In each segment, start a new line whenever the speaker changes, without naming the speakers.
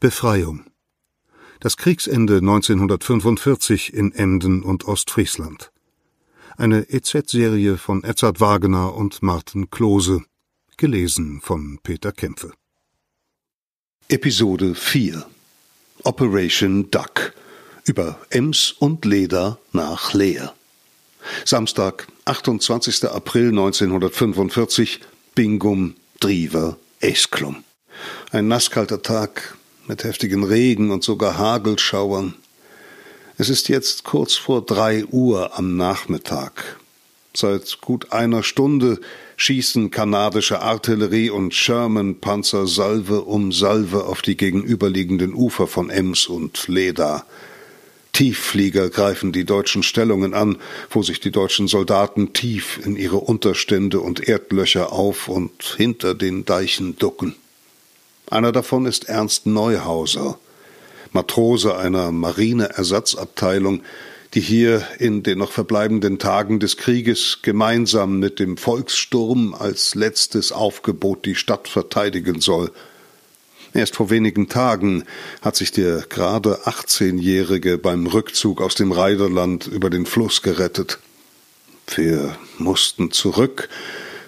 Befreiung. Das Kriegsende 1945 in Emden und Ostfriesland. Eine EZ-Serie von Edzard Wagener und Martin Klose. Gelesen von Peter Kämpfe.
Episode 4 Operation Duck über Ems und Leder nach Leer. Samstag, 28. April 1945, Bingum, Driver, Esklum. Ein nasskalter Tag, mit heftigen Regen und sogar Hagelschauern. Es ist jetzt kurz vor drei Uhr am Nachmittag. Seit gut einer Stunde schießen kanadische Artillerie und Sherman-Panzer Salve um Salve auf die gegenüberliegenden Ufer von Ems und Leda. Tiefflieger greifen die deutschen Stellungen an, wo sich die deutschen Soldaten tief in ihre Unterstände und Erdlöcher auf und hinter den Deichen ducken. Einer davon ist Ernst Neuhauser, Matrose einer Marineersatzabteilung, die hier in den noch verbleibenden Tagen des Krieges gemeinsam mit dem Volkssturm als letztes Aufgebot die Stadt verteidigen soll. Erst vor wenigen Tagen hat sich der gerade 18-Jährige beim Rückzug aus dem Reiderland über den Fluss gerettet. Wir mussten zurück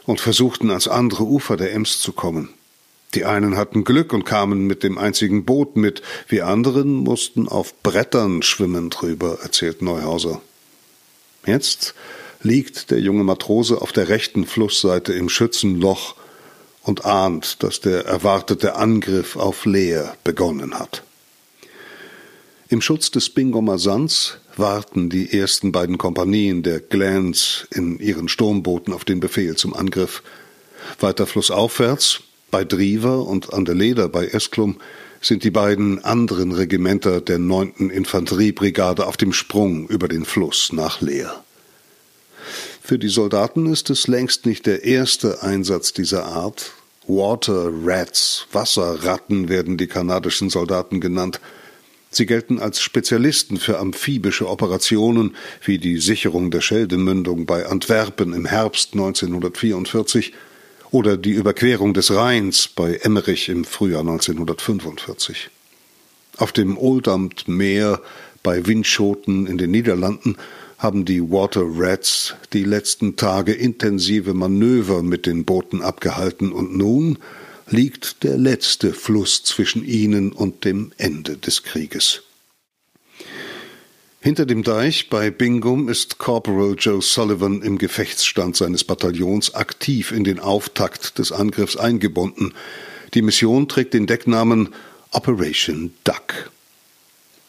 und versuchten ans andere Ufer der Ems zu kommen. Die einen hatten Glück und kamen mit dem einzigen Boot mit, wir anderen mussten auf Brettern schwimmen drüber, erzählt Neuhauser. Jetzt liegt der junge Matrose auf der rechten Flussseite im Schützenloch und ahnt, dass der erwartete Angriff auf Leer begonnen hat. Im Schutz des Bingomer Sands warten die ersten beiden Kompanien der Glans in ihren Sturmbooten auf den Befehl zum Angriff. Weiter flussaufwärts bei Driver und an der Leder bei Esklum sind die beiden anderen Regimenter der 9. Infanteriebrigade auf dem Sprung über den Fluss nach Leer. Für die Soldaten ist es längst nicht der erste Einsatz dieser Art. Water Rats, Wasserratten werden die kanadischen Soldaten genannt. Sie gelten als Spezialisten für amphibische Operationen wie die Sicherung der Scheldemündung bei Antwerpen im Herbst 1944 oder die Überquerung des Rheins bei Emmerich im Frühjahr 1945. Auf dem Oldambt Meer bei Windschoten in den Niederlanden haben die Water Rats die letzten Tage intensive Manöver mit den Booten abgehalten und nun liegt der letzte Fluss zwischen ihnen und dem Ende des Krieges. Hinter dem Deich bei Bingum ist Corporal Joe Sullivan im Gefechtsstand seines Bataillons aktiv in den Auftakt des Angriffs eingebunden. Die Mission trägt den Decknamen Operation Duck.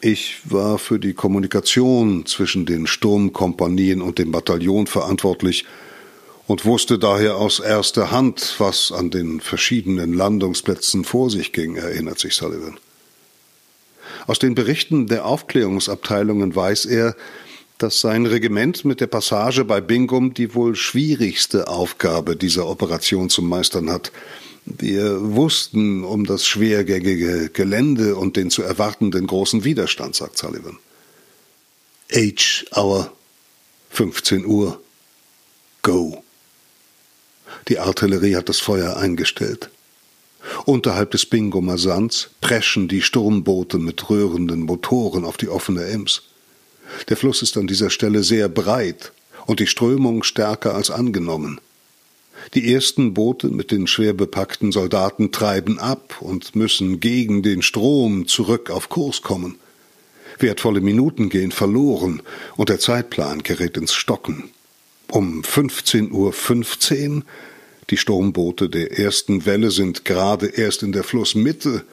Ich war für die Kommunikation zwischen den Sturmkompanien und dem Bataillon verantwortlich und wusste daher aus erster Hand, was an den verschiedenen Landungsplätzen vor sich ging, erinnert sich Sullivan. Aus den Berichten der Aufklärungsabteilungen weiß er, dass sein Regiment mit der Passage bei Bingum die wohl schwierigste Aufgabe dieser Operation zu meistern hat. Wir wussten um das schwergängige Gelände und den zu erwartenden großen Widerstand, sagt Sullivan. H Hour, 15 Uhr. Go. Die Artillerie hat das Feuer eingestellt. Unterhalb des Bingumer Sands preschen die Sturmboote mit röhrenden Motoren auf die offene Ems. Der Fluss ist an dieser Stelle sehr breit und die Strömung stärker als angenommen. Die ersten Boote mit den schwer bepackten Soldaten treiben ab und müssen gegen den Strom zurück auf Kurs kommen. Wertvolle Minuten gehen verloren und der Zeitplan gerät ins Stocken. Um 15.15 Uhr 15 die Sturmboote der ersten Welle sind gerade erst in der Flussmitte,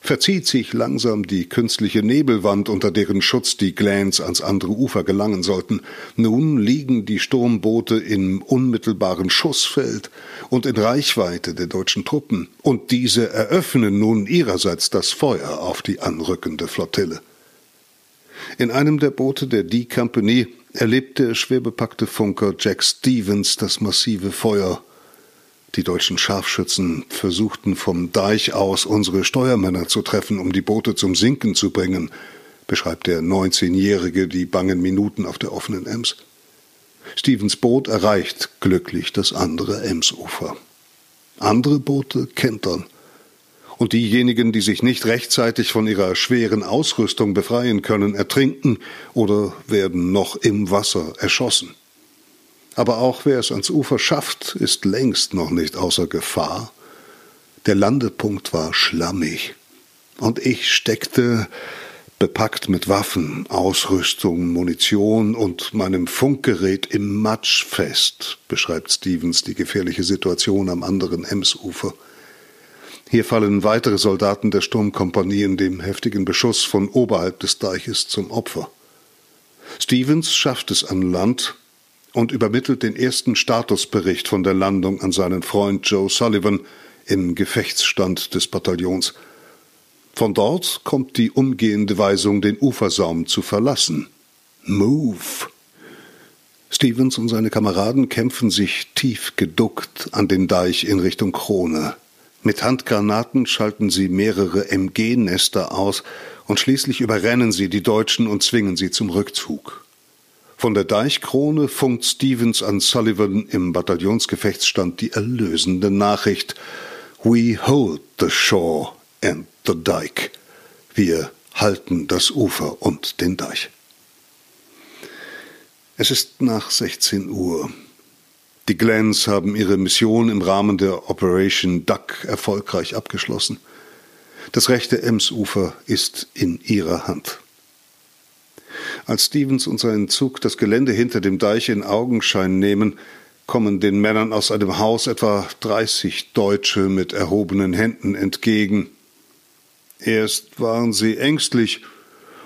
verzieht sich langsam die künstliche Nebelwand, unter deren Schutz die Glans ans andere Ufer gelangen sollten. Nun liegen die Sturmboote im unmittelbaren Schussfeld und in Reichweite der deutschen Truppen, und diese eröffnen nun ihrerseits das Feuer auf die anrückende Flottille. In einem der Boote der D Company erlebt der schwerbepackte Funker Jack Stevens das massive Feuer die deutschen Scharfschützen versuchten vom Deich aus unsere Steuermänner zu treffen, um die Boote zum Sinken zu bringen, beschreibt der 19-Jährige die bangen Minuten auf der offenen Ems. Stevens Boot erreicht glücklich das andere Emsufer. Andere Boote kentern. Und diejenigen, die sich nicht rechtzeitig von ihrer schweren Ausrüstung befreien können, ertrinken oder werden noch im Wasser erschossen. Aber auch wer es ans Ufer schafft, ist längst noch nicht außer Gefahr. Der Landepunkt war schlammig, und ich steckte, bepackt mit Waffen, Ausrüstung, Munition und meinem Funkgerät im Matsch fest, beschreibt Stevens die gefährliche Situation am anderen Emsufer. Hier fallen weitere Soldaten der Sturmkompanie in dem heftigen Beschuss von oberhalb des Deiches zum Opfer. Stevens schafft es an Land und übermittelt den ersten Statusbericht von der Landung an seinen Freund Joe Sullivan im Gefechtsstand des Bataillons. Von dort kommt die umgehende Weisung, den Ufersaum zu verlassen. Move! Stevens und seine Kameraden kämpfen sich tief geduckt an den Deich in Richtung Krone. Mit Handgranaten schalten sie mehrere MG-Nester aus und schließlich überrennen sie die Deutschen und zwingen sie zum Rückzug. Von der Deichkrone funkt Stevens an Sullivan im Bataillonsgefechtsstand die erlösende Nachricht We hold the shore and the dike. Wir halten das Ufer und den Deich. Es ist nach 16 Uhr. Die Glens haben ihre Mission im Rahmen der Operation Duck erfolgreich abgeschlossen. Das rechte Emsufer ist in ihrer Hand. Als Stevens und sein Zug das Gelände hinter dem Deich in Augenschein nehmen, kommen den Männern aus einem Haus etwa 30 Deutsche mit erhobenen Händen entgegen. Erst waren sie ängstlich,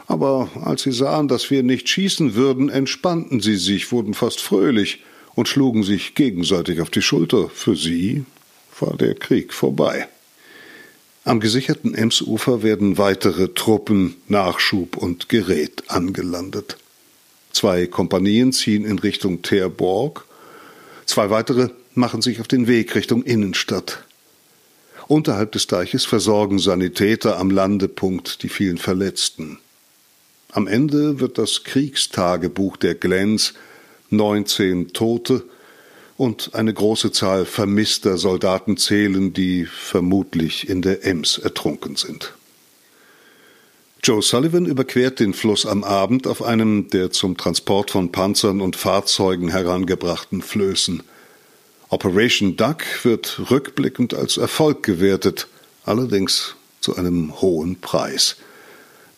aber als sie sahen, dass wir nicht schießen würden, entspannten sie sich, wurden fast fröhlich und schlugen sich gegenseitig auf die Schulter. Für sie war der Krieg vorbei. Am gesicherten Emsufer werden weitere Truppen, Nachschub und Gerät angelandet. Zwei Kompanien ziehen in Richtung Terborg, zwei weitere machen sich auf den Weg Richtung Innenstadt. Unterhalb des Deiches versorgen Sanitäter am Landepunkt die vielen Verletzten. Am Ende wird das Kriegstagebuch der Glens 19 Tote und eine große Zahl vermisster Soldaten zählen, die vermutlich in der Ems ertrunken sind. Joe Sullivan überquert den Fluss am Abend auf einem der zum Transport von Panzern und Fahrzeugen herangebrachten Flößen. Operation Duck wird rückblickend als Erfolg gewertet, allerdings zu einem hohen Preis.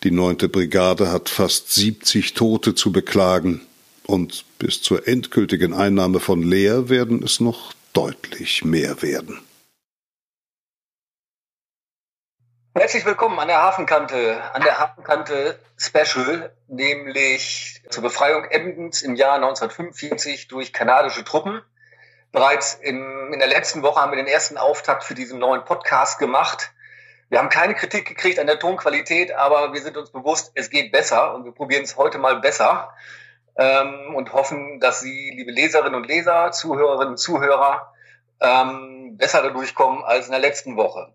Die neunte Brigade hat fast 70 Tote zu beklagen, und bis zur endgültigen Einnahme von Leer werden es noch deutlich mehr werden.
Herzlich willkommen an der Hafenkante, an der Hafenkante Special, nämlich zur Befreiung Emdens im Jahr 1945 durch kanadische Truppen. Bereits in, in der letzten Woche haben wir den ersten Auftakt für diesen neuen Podcast gemacht. Wir haben keine Kritik gekriegt an der Tonqualität, aber wir sind uns bewusst, es geht besser und wir probieren es heute mal besser ähm, und hoffen, dass Sie, liebe Leserinnen und Leser, Zuhörerinnen und Zuhörer, ähm, besser dadurch kommen als in der letzten Woche.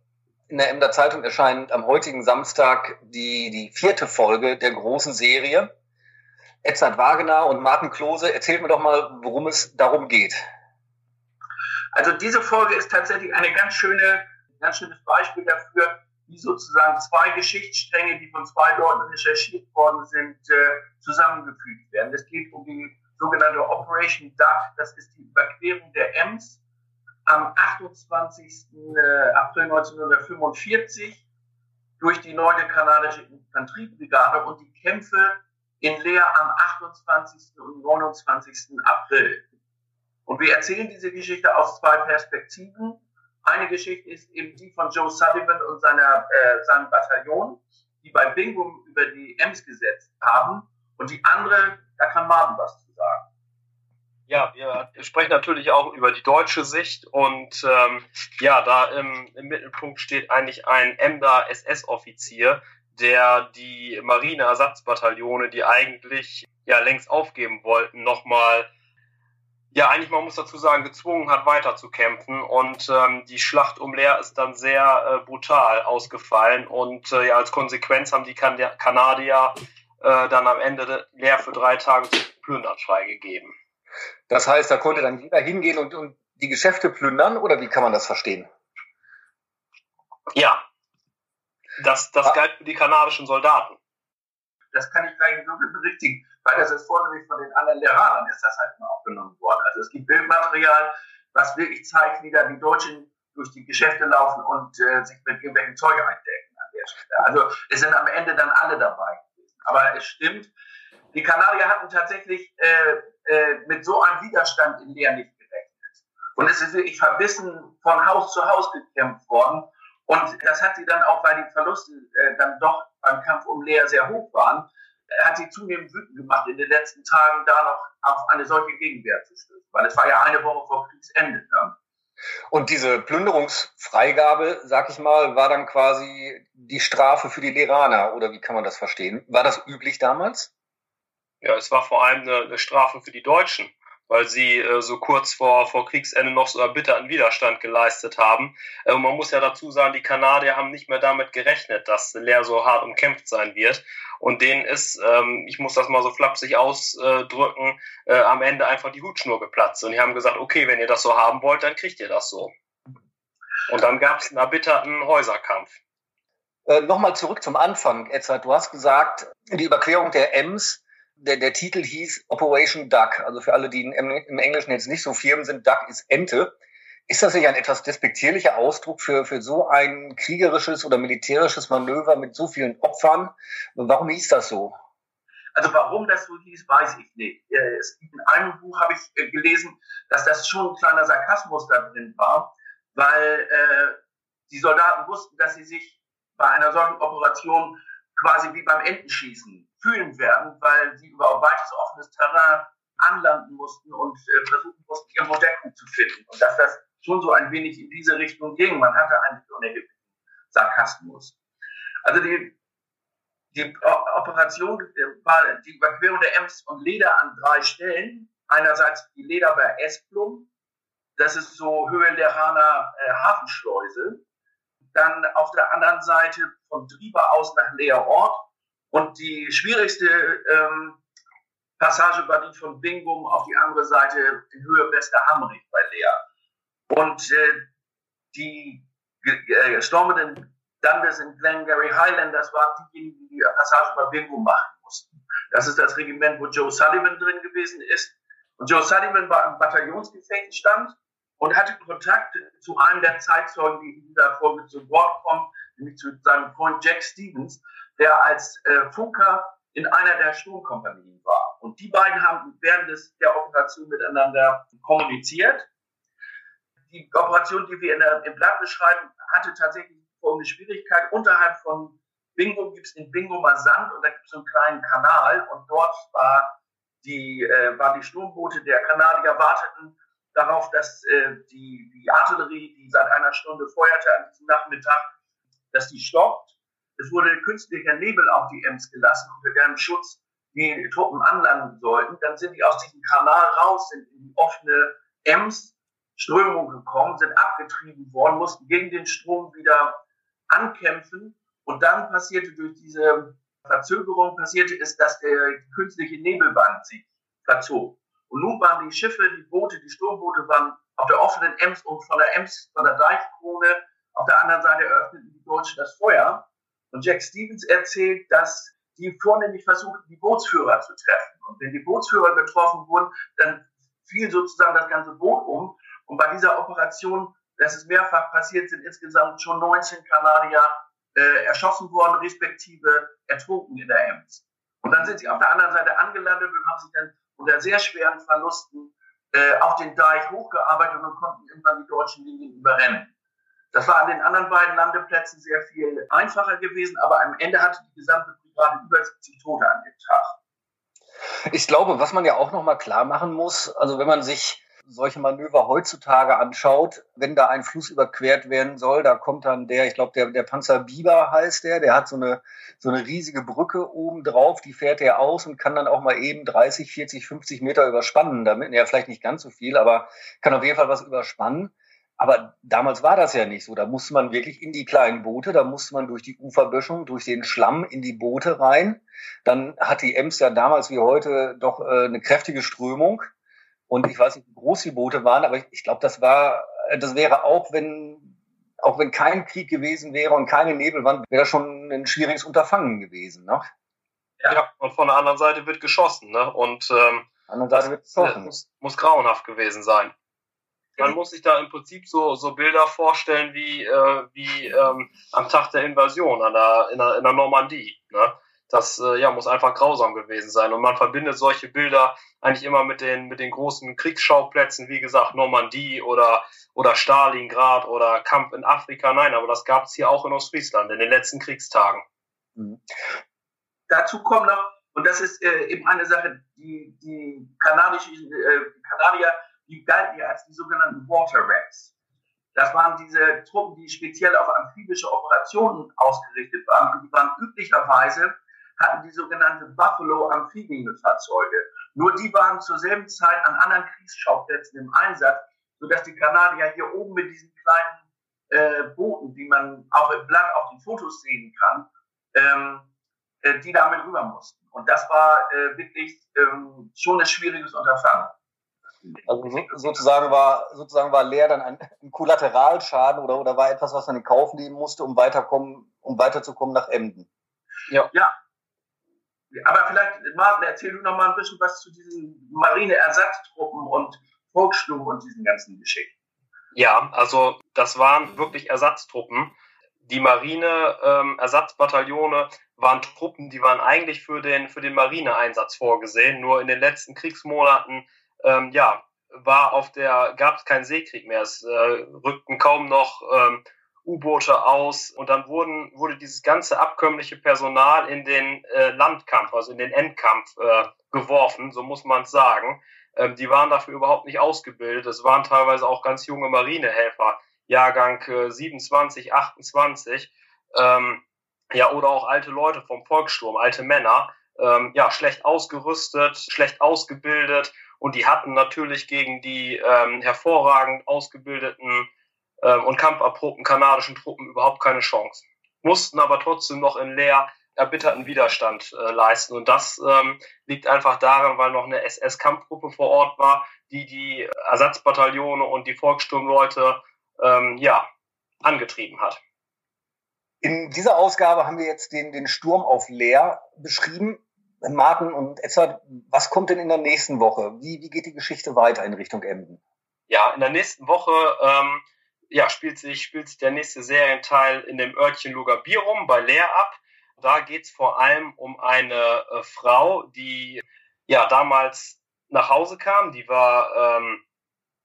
In der Emder Zeitung erscheint am heutigen Samstag die, die vierte Folge der großen Serie. Edzard Wagener und Martin Klose, erzählt mir doch mal, worum es darum geht.
Also diese Folge ist tatsächlich eine ganz schöne, ganz schönes Beispiel dafür, wie sozusagen zwei Geschichtsstränge, die von zwei Leuten recherchiert worden sind, äh, zusammengefügt werden. Es geht um die sogenannte Operation Duck, das ist die Überquerung der Ems am 28. Äh, April 1945 durch die neue kanadische Infanteriebrigade und die Kämpfe in Leer am 28. und 29. April. Und wir erzählen diese Geschichte aus zwei Perspektiven. Eine Geschichte ist eben die von Joe Sullivan und seiner, äh, seinem Bataillon, die bei Bingo über die Ems gesetzt haben. Und die andere, da kann Martin was zu sagen.
Ja, wir sprechen natürlich auch über die deutsche Sicht und ähm, ja, da im, im Mittelpunkt steht eigentlich ein Emder SS-Offizier, der die Marineersatzbataillone, die eigentlich ja längst aufgeben wollten, nochmal ja, eigentlich, man muss dazu sagen, gezwungen hat, weiterzukämpfen. Und ähm, die Schlacht um Leer ist dann sehr äh, brutal ausgefallen. Und äh, ja, als Konsequenz haben die kan Kanadier äh, dann am Ende Leer für drei Tage zu plündern freigegeben.
Das heißt, da konnte dann jeder hingehen und, und die Geschäfte plündern, oder wie kann man das verstehen?
Ja, Das, das ah. galt für die kanadischen Soldaten.
Das kann ich gleich so berichtigen, weil das ist vornehmlich von den anderen Lehrern ist das halt mal aufgenommen worden. Also es gibt Bildmaterial, was wirklich zeigt, wie da die Deutschen durch die Geschäfte laufen und äh, sich mit irgendwelchen Zeuge eindecken an der Stelle. Also es sind am Ende dann alle dabei gewesen. Aber es stimmt, die Kanadier hatten tatsächlich äh, äh, mit so einem Widerstand in Leer nicht gerechnet. Und es ist wirklich verbissen von Haus zu Haus gekämpft worden. Und das hat sie dann auch, weil die Verluste äh, dann doch beim Kampf um Leer sehr hoch waren, hat sie zunehmend wütend gemacht, in den letzten Tagen da noch auf eine solche Gegenwehr zu stößen. Weil es war ja eine Woche vor Kriegsende dann.
Und diese Plünderungsfreigabe, sag ich mal, war dann quasi die Strafe für die Leraner, oder wie kann man das verstehen? War das üblich damals?
Ja, es war vor allem eine, eine Strafe für die Deutschen, weil sie äh, so kurz vor, vor Kriegsende noch so erbitterten Widerstand geleistet haben. Äh, man muss ja dazu sagen, die Kanadier haben nicht mehr damit gerechnet, dass Leer so hart umkämpft sein wird. Und denen ist, ähm, ich muss das mal so flapsig ausdrücken, äh, am Ende einfach die Hutschnur geplatzt. Und die haben gesagt, okay, wenn ihr das so haben wollt, dann kriegt ihr das so. Und dann gab es einen erbitterten Häuserkampf.
Äh, Nochmal zurück zum Anfang, Edzard. Du hast gesagt, die Überquerung der Ems der, der Titel hieß Operation Duck. Also für alle, die im, im Englischen jetzt nicht so firm sind, Duck ist Ente. Ist das nicht ein etwas despektierlicher Ausdruck für, für so ein kriegerisches oder militärisches Manöver mit so vielen Opfern? Warum hieß das so?
Also warum das so hieß, weiß ich nicht. Äh, in einem Buch habe ich äh, gelesen, dass das schon ein kleiner Sarkasmus da drin war, weil äh, die Soldaten wussten, dass sie sich bei einer solchen Operation quasi wie beim Entenschießen fühlen werden, weil sie über weites offenes Terrain anlanden mussten und äh, versuchen mussten, irgendwo Deckung zu finden. Und dass das schon so ein wenig in diese Richtung ging. Man hatte einen Sarkasmus. Also die, die Operation äh, war die Überquerung der Ems und Leder an drei Stellen. Einerseits die Leder bei Esplum, das ist so Höhe der Hana äh, Hafenschleuse. Dann auf der anderen Seite von Drieber aus nach Leerort und die schwierigste ähm, Passage war die von Bingum auf die andere Seite in Höhe Westerhamrich bei Lea. Und äh, die äh, gestorbenen Dundas in Glengarry Highlanders waren diejenigen, die die Passage bei Bingum machen mussten. Das ist das Regiment, wo Joe Sullivan drin gewesen ist. Und Joe Sullivan war im Bataillonsgefechtsstand und hatte Kontakt zu einem der Zeitzeugen, die in dieser Folge zu Wort kommen, nämlich zu seinem Freund Jack Stevens, der als äh, Funker in einer der Sturmkompanien war. Und die beiden haben während des, der Operation miteinander kommuniziert. Die Operation, die wir in der, im Blatt beschreiben, hatte tatsächlich folgende Schwierigkeit. Unterhalb von Bingo gibt es in Bingo mal Sand und da gibt es einen kleinen Kanal und dort war die, äh, waren die Sturmboote der Kanadier warteten darauf, dass äh, die, die Artillerie, die seit einer Stunde feuerte an diesem Nachmittag, dass die stoppt es wurde künstlicher Nebel auf die Ems gelassen, unter deren Schutz die Truppen anlanden sollten. Dann sind die aus diesem Kanal raus, sind in die offene Ems-Strömung gekommen, sind abgetrieben worden, mussten gegen den Strom wieder ankämpfen. Und dann passierte durch diese Verzögerung, passierte es, dass der künstliche Nebelband sich verzog. Und nun waren die Schiffe, die Boote, die Sturmboote waren auf der offenen Ems und von der Ems, von der Deichkrone, auf der anderen Seite eröffneten die Deutschen das Feuer. Und Jack Stevens erzählt, dass die vornehmlich versuchten, die Bootsführer zu treffen. Und wenn die Bootsführer getroffen wurden, dann fiel sozusagen das ganze Boot um. Und bei dieser Operation, das ist mehrfach passiert, sind insgesamt schon 19 Kanadier äh, erschossen worden, respektive ertrunken in der Ems. Und dann sind sie auf der anderen Seite angelandet und haben sich dann unter sehr schweren Verlusten äh, auf den Deich hochgearbeitet und konnten irgendwann die deutschen Linien überrennen. Das war an den anderen beiden Landeplätzen sehr viel einfacher gewesen, aber am Ende hatte die gesamte Brigade über 70 Tote an dem Tag.
Ich glaube, was man ja auch noch mal klar machen muss, also wenn man sich solche Manöver heutzutage anschaut, wenn da ein Fluss überquert werden soll, da kommt dann der, ich glaube, der, der Panzer Biber heißt der, der hat so eine, so eine riesige Brücke oben drauf, die fährt er aus und kann dann auch mal eben 30, 40, 50 Meter überspannen. Damit, ja, vielleicht nicht ganz so viel, aber kann auf jeden Fall was überspannen. Aber damals war das ja nicht so. Da musste man wirklich in die kleinen Boote, da musste man durch die Uferböschung, durch den Schlamm in die Boote rein. Dann hat die Ems ja damals wie heute doch äh, eine kräftige Strömung. Und ich weiß nicht, wie groß die Boote waren, aber ich, ich glaube, das war, das wäre auch, wenn auch wenn kein Krieg gewesen wäre und keine Nebelwand, wäre das schon ein schwieriges Unterfangen gewesen. Ne?
Ja. ja, und von der anderen Seite wird geschossen. Ne? Und ähm,
anderen Seite wird geschossen.
Muss, muss grauenhaft gewesen sein. Man muss sich da im Prinzip so, so Bilder vorstellen wie, äh, wie ähm, am Tag der Invasion an der, in, der, in der Normandie. Ne? Das äh, ja, muss einfach grausam gewesen sein. Und man verbindet solche Bilder eigentlich immer mit den, mit den großen Kriegsschauplätzen, wie gesagt, Normandie oder, oder Stalingrad oder Kampf in Afrika. Nein, aber das gab es hier auch in Ostfriesland in den letzten Kriegstagen. Mhm.
Dazu kommt noch, und das ist äh, eben eine Sache, die, die kanadischen äh, Kanadier, die galten ja als die sogenannten Water Rats. Das waren diese Truppen, die speziell auf amphibische Operationen ausgerichtet waren. Und die waren üblicherweise hatten die sogenannte Buffalo Amphibienfahrzeuge. Nur die waren zur selben Zeit an anderen Kriegsschauplätzen im Einsatz, sodass die Kanadier hier oben mit diesen kleinen äh, Booten, die man auch im Blatt auf den Fotos sehen kann, ähm, äh, die damit rüber mussten. Und das war äh, wirklich ähm, schon ein schwieriges Unterfangen.
Also so, sozusagen war sozusagen war Leer dann ein, ein Kollateralschaden oder oder war etwas, was man in Kauf nehmen musste, um weiterkommen, um weiterzukommen nach Emden.
Ja. ja, aber vielleicht, Martin, erzähl du noch mal ein bisschen was zu diesen Marineersatztruppen und Volkssturm und diesen ganzen Geschichten.
Ja, also das waren wirklich Ersatztruppen. Die Marine-Ersatzbataillone ähm, waren Truppen, die waren eigentlich für den, für den Marineeinsatz vorgesehen. Nur in den letzten Kriegsmonaten, ähm, ja, war auf der, gab es keinen Seekrieg mehr. Es äh, rückten kaum noch ähm, U-Boote aus und dann wurden, wurde dieses ganze abkömmliche Personal in den äh, Landkampf, also in den Endkampf äh, geworfen, so muss man es sagen. Ähm, die waren dafür überhaupt nicht ausgebildet. Es waren teilweise auch ganz junge Marinehelfer, Jahrgang äh, 27, 28, ähm, ja, oder auch alte Leute vom Volkssturm, alte Männer, ähm, ja, schlecht ausgerüstet, schlecht ausgebildet und die hatten natürlich gegen die ähm, hervorragend ausgebildeten ähm, und kampferprobten kanadischen Truppen überhaupt keine Chance. Mussten aber trotzdem noch in Leer erbitterten Widerstand äh, leisten. Und das ähm, liegt einfach daran, weil noch eine SS-Kampfgruppe vor Ort war, die die Ersatzbataillone und die Volkssturmleute ähm, ja, angetrieben hat.
In dieser Ausgabe haben wir jetzt den, den Sturm auf Leer beschrieben. Martin und Edzard, was kommt denn in der nächsten Woche? Wie, wie geht die Geschichte weiter in Richtung Emden?
Ja, in der nächsten Woche ähm, ja, spielt sich, spielt sich der nächste Serienteil in dem Örtchen Lugabirum bei Leer ab. Da geht's vor allem um eine äh, Frau, die ja damals nach Hause kam. Die war, ähm,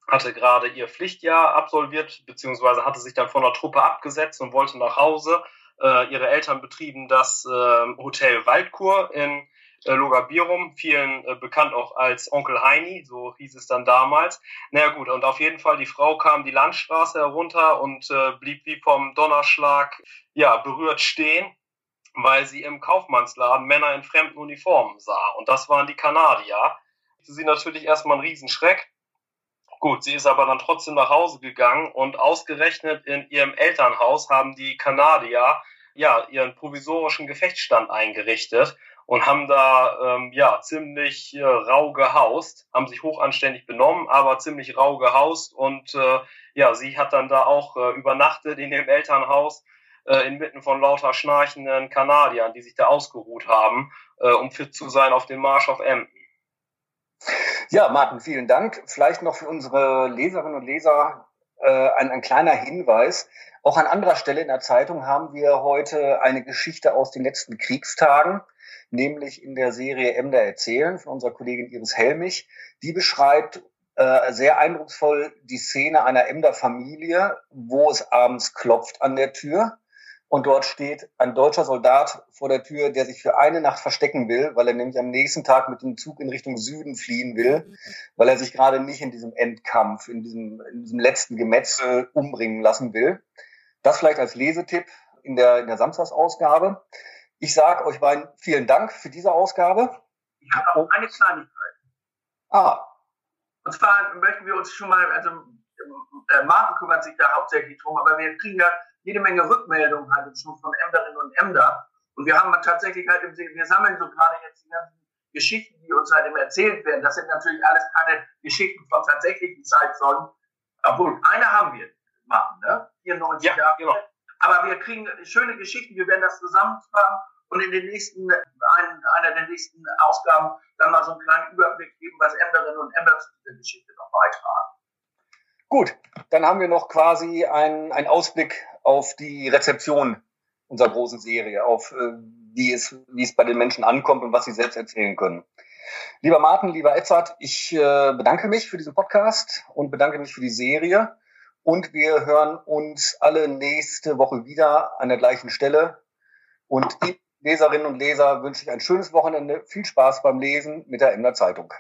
hatte gerade ihr Pflichtjahr absolviert, beziehungsweise hatte sich dann von der Truppe abgesetzt und wollte nach Hause. Äh, ihre Eltern betrieben das äh, Hotel Waldkur in äh, Logabirum, vielen äh, bekannt auch als Onkel Heini, so hieß es dann damals. Naja gut, und auf jeden Fall, die Frau kam die Landstraße herunter und äh, blieb wie vom Donnerschlag ja, berührt stehen, weil sie im Kaufmannsladen Männer in fremden Uniformen sah. Und das waren die Kanadier. Für sie natürlich erstmal ein Riesenschreck. Gut, sie ist aber dann trotzdem nach Hause gegangen und ausgerechnet in ihrem Elternhaus haben die Kanadier ja ihren provisorischen Gefechtsstand eingerichtet und haben da ähm, ja ziemlich äh, rau gehaust, haben sich hochanständig benommen, aber ziemlich rau gehaust und äh, ja, sie hat dann da auch äh, übernachtet in dem Elternhaus äh, inmitten von lauter schnarchenden Kanadiern, die sich da ausgeruht haben, äh, um fit zu sein auf dem Marsch auf Emden.
Ja, Martin, vielen Dank. Vielleicht noch für unsere Leserinnen und Leser äh, ein, ein kleiner Hinweis. Auch an anderer Stelle in der Zeitung haben wir heute eine Geschichte aus den letzten Kriegstagen nämlich in der Serie Emder erzählen von unserer Kollegin Iris Helmich. Die beschreibt äh, sehr eindrucksvoll die Szene einer Emder Familie, wo es abends klopft an der Tür. Und dort steht ein deutscher Soldat vor der Tür, der sich für eine Nacht verstecken will, weil er nämlich am nächsten Tag mit dem Zug in Richtung Süden fliehen will, weil er sich gerade nicht in diesem Endkampf, in diesem, in diesem letzten Gemetzel umbringen lassen will. Das vielleicht als Lesetipp in der, in der Samstagsausgabe. Ich sage euch beiden vielen Dank für diese Ausgabe.
Ich habe auch eine Kleinigkeit.
Ah.
Und zwar möchten wir uns schon mal, also äh, Martin kümmert sich da hauptsächlich drum, aber wir kriegen ja jede Menge Rückmeldungen halt schon von Emderinnen und Emder. Und wir haben tatsächlich halt, im, wir sammeln so gerade jetzt die ganzen Geschichten, die uns halt immer erzählt werden. Das sind natürlich alles keine Geschichten von tatsächlichen Zeitzeugen. Obwohl, eine haben wir. machen, ne? 94 ja, Jahre. Genau. Aber wir kriegen schöne Geschichten, wir werden das zusammentragen und in den nächsten, ein, einer der nächsten Ausgaben dann mal so einen kleinen Überblick geben, was Emderinnen und Emder zu dieser Geschichte noch beitragen.
Gut, dann haben wir noch quasi einen, einen Ausblick auf die Rezeption unserer großen Serie, auf äh, wie, es, wie es bei den Menschen ankommt und was sie selbst erzählen können. Lieber Martin, lieber Edzard, ich äh, bedanke mich für diesen Podcast und bedanke mich für die Serie. Und wir hören uns alle nächste Woche wieder an der gleichen Stelle. Und Leserinnen und Leser, wünsche ich ein schönes Wochenende. Viel Spaß beim Lesen mit der Emder Zeitung.